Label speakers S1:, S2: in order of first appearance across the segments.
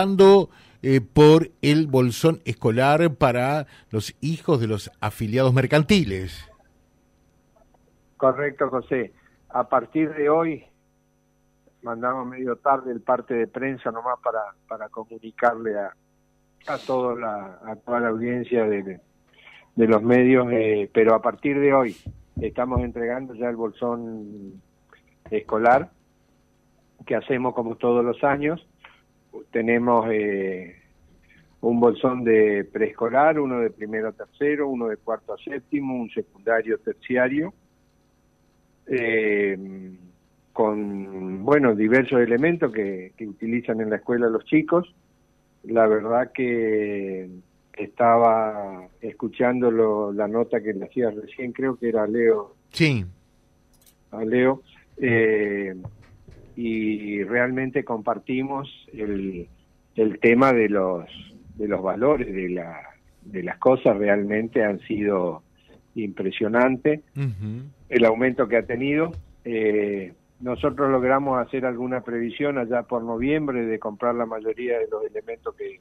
S1: eh, por el bolsón escolar para los hijos de los afiliados mercantiles.
S2: Correcto, José. A partir de hoy mandamos medio tarde el parte de prensa nomás para, para comunicarle a, a, toda la, a toda la audiencia de, de los medios, eh, pero a partir de hoy estamos entregando ya el bolsón escolar que hacemos como todos los años. Tenemos eh, un bolsón de preescolar, uno de primero a tercero, uno de cuarto a séptimo, un secundario terciario, eh, con, bueno, diversos elementos que, que utilizan en la escuela los chicos. La verdad que estaba escuchando la nota que le hacía recién, creo que era Leo.
S1: Sí.
S2: A Leo. Eh, y realmente compartimos el, el tema de los de los valores de la de las cosas realmente han sido impresionantes el aumento que ha tenido eh, nosotros logramos hacer alguna previsión allá por noviembre de comprar la mayoría de los elementos que,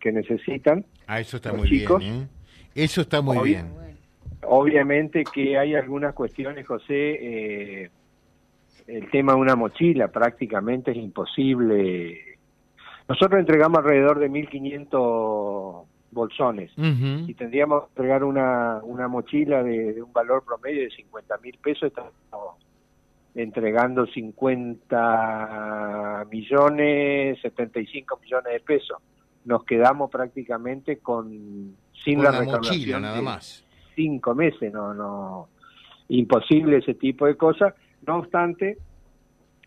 S2: que necesitan.
S1: Ah, eso está muy bien. ¿eh? Eso está muy bien.
S2: Obviamente que hay algunas cuestiones, José. Eh, el tema de una mochila prácticamente es imposible. Nosotros entregamos alrededor de 1.500 bolsones y tendríamos que entregar una, una mochila de, un valor promedio de 50 mil pesos. Estamos entregando 50 millones, 75 millones de pesos. Nos quedamos prácticamente con
S1: sin la, mochila nada más.
S2: cinco meses. No no imposible ese tipo de cosas no obstante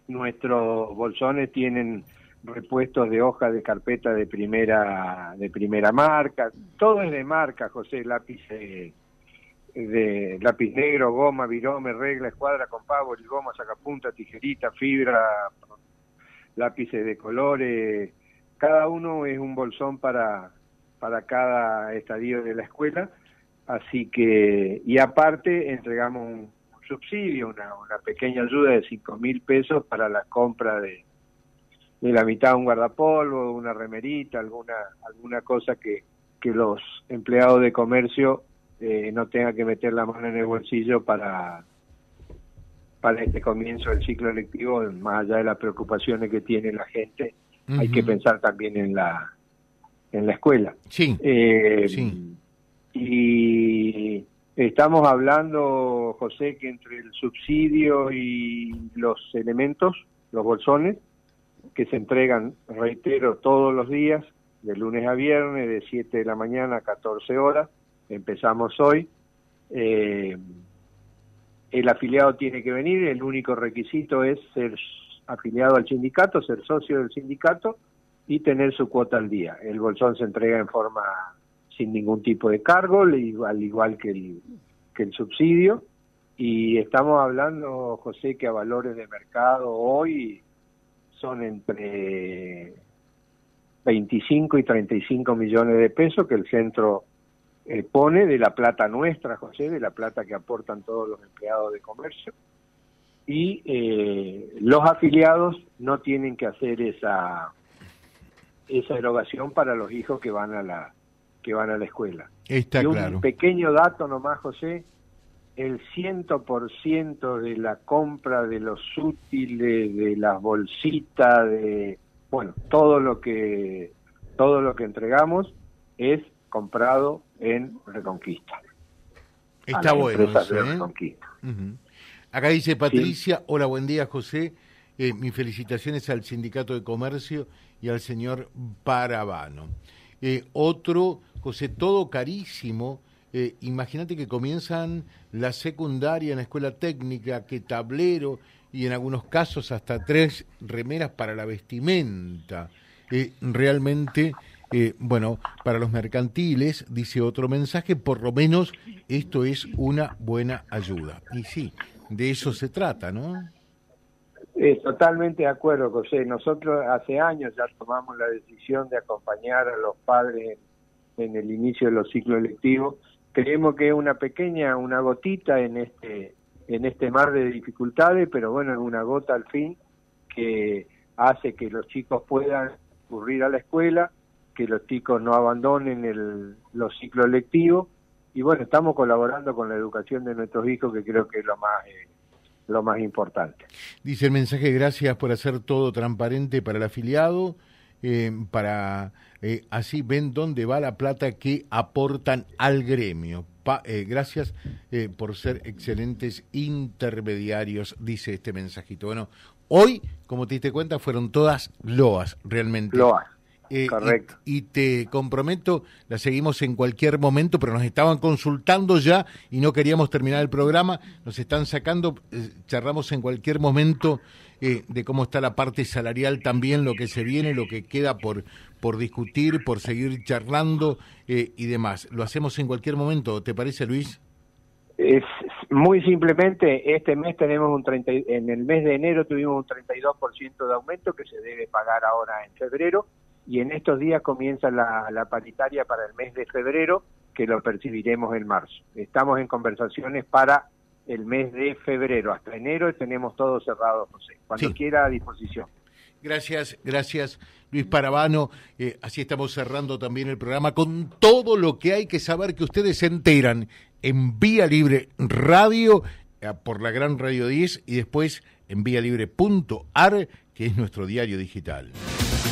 S2: nuestros bolsones tienen repuestos de hoja de carpeta de primera de primera marca. Todo es de marca José lápiz de lápiz negro goma virome regla escuadra compavo goma sacapunta tijerita fibra lápices de colores. Cada uno es un bolsón para, para cada estadio de la escuela, así que, y aparte entregamos un, subsidio, una, una pequeña ayuda de cinco mil pesos para la compra de, de la mitad de un guardapolvo, una remerita, alguna, alguna cosa que, que los empleados de comercio eh, no tengan que meter la mano en el bolsillo para, para este comienzo del ciclo electivo, más allá de las preocupaciones que tiene la gente hay que pensar también en la en la escuela.
S1: Sí.
S2: Eh, Y estamos hablando, José, que entre el subsidio y los elementos, los bolsones, que se entregan, reitero, todos los días, de lunes a viernes, de 7 de la mañana a 14 horas, empezamos hoy. Eh, el afiliado tiene que venir, el único requisito es ser afiliado al sindicato, ser socio del sindicato y tener su cuota al día. El bolsón se entrega en forma sin ningún tipo de cargo, al igual que el, que el subsidio. Y estamos hablando, José, que a valores de mercado hoy son entre 25 y 35 millones de pesos que el centro eh, pone de la plata nuestra, José, de la plata que aportan todos los empleados de comercio y eh, los afiliados no tienen que hacer esa esa erogación para los hijos que van a la que van a la escuela.
S1: Está
S2: y
S1: un
S2: pequeño dato nomás, José, el 100% de la compra de los útiles, de las bolsitas, de bueno, todo lo que todo lo que entregamos es comprado en Reconquista.
S1: Está bueno. Eso, ¿eh? Reconquista. Acá dice Patricia, hola, buen día José, eh, mis felicitaciones al Sindicato de Comercio y al señor Parabano. Eh, otro, José, todo carísimo, eh, imagínate que comienzan la secundaria en la escuela técnica, que tablero y en algunos casos hasta tres remeras para la vestimenta. realmente, bueno, para los mercantiles, dice otro mensaje, por lo menos esto es una buena ayuda. Y sí, de eso se trata, ¿no?
S2: Eh, totalmente de acuerdo, José. Nosotros hace años ya tomamos la decisión de acompañar a los padres en, el inicio de los ciclos electivos. Creemos que es una pequeña, una gotita en este en este mar de dificultades, pero bueno, es una gota al fin que hace que los chicos puedan concurrir a la escuela, que los chicos no abandonen el, los ciclos lectivos y bueno, estamos colaborando con la educación de nuestros hijos que creo que es lo más eh, lo más importante.
S1: Dice el mensaje, gracias por hacer todo transparente para el afiliado, eh, para eh, así ven dónde va la plata que aportan al gremio. gracias por ser excelentes intermediarios, dice este mensajito. Bueno, hoy, como te diste cuenta, fueron todas loas, realmente.
S2: Loas.
S1: Eh, Correcto. Y, te comprometo, la seguimos en cualquier momento, pero nos estaban consultando ya y no queríamos terminar el programa. Nos están sacando, eh, charlamos en cualquier momento eh, de cómo está la parte salarial también, lo que se viene, lo que queda por, por discutir, por seguir charlando y demás. Lo hacemos en cualquier momento, ¿te parece, Luis?
S2: Es muy simplemente, este mes tenemos un 30, en el mes de enero tuvimos un 32% de aumento que se debe pagar ahora en febrero y en estos días comienza la, la paritaria para el mes de febrero, que lo percibiremos en marzo. Estamos en conversaciones para el mes de febrero. Hasta enero tenemos todo cerrado, José. Cuando quiera a disposición.
S1: Gracias, gracias Luis Parabano. Eh, así estamos cerrando también el programa con todo lo que hay que saber que ustedes se enteran en Vía Libre Radio eh, por la Gran Radio 10 y después en libre.ar que es nuestro diario digital.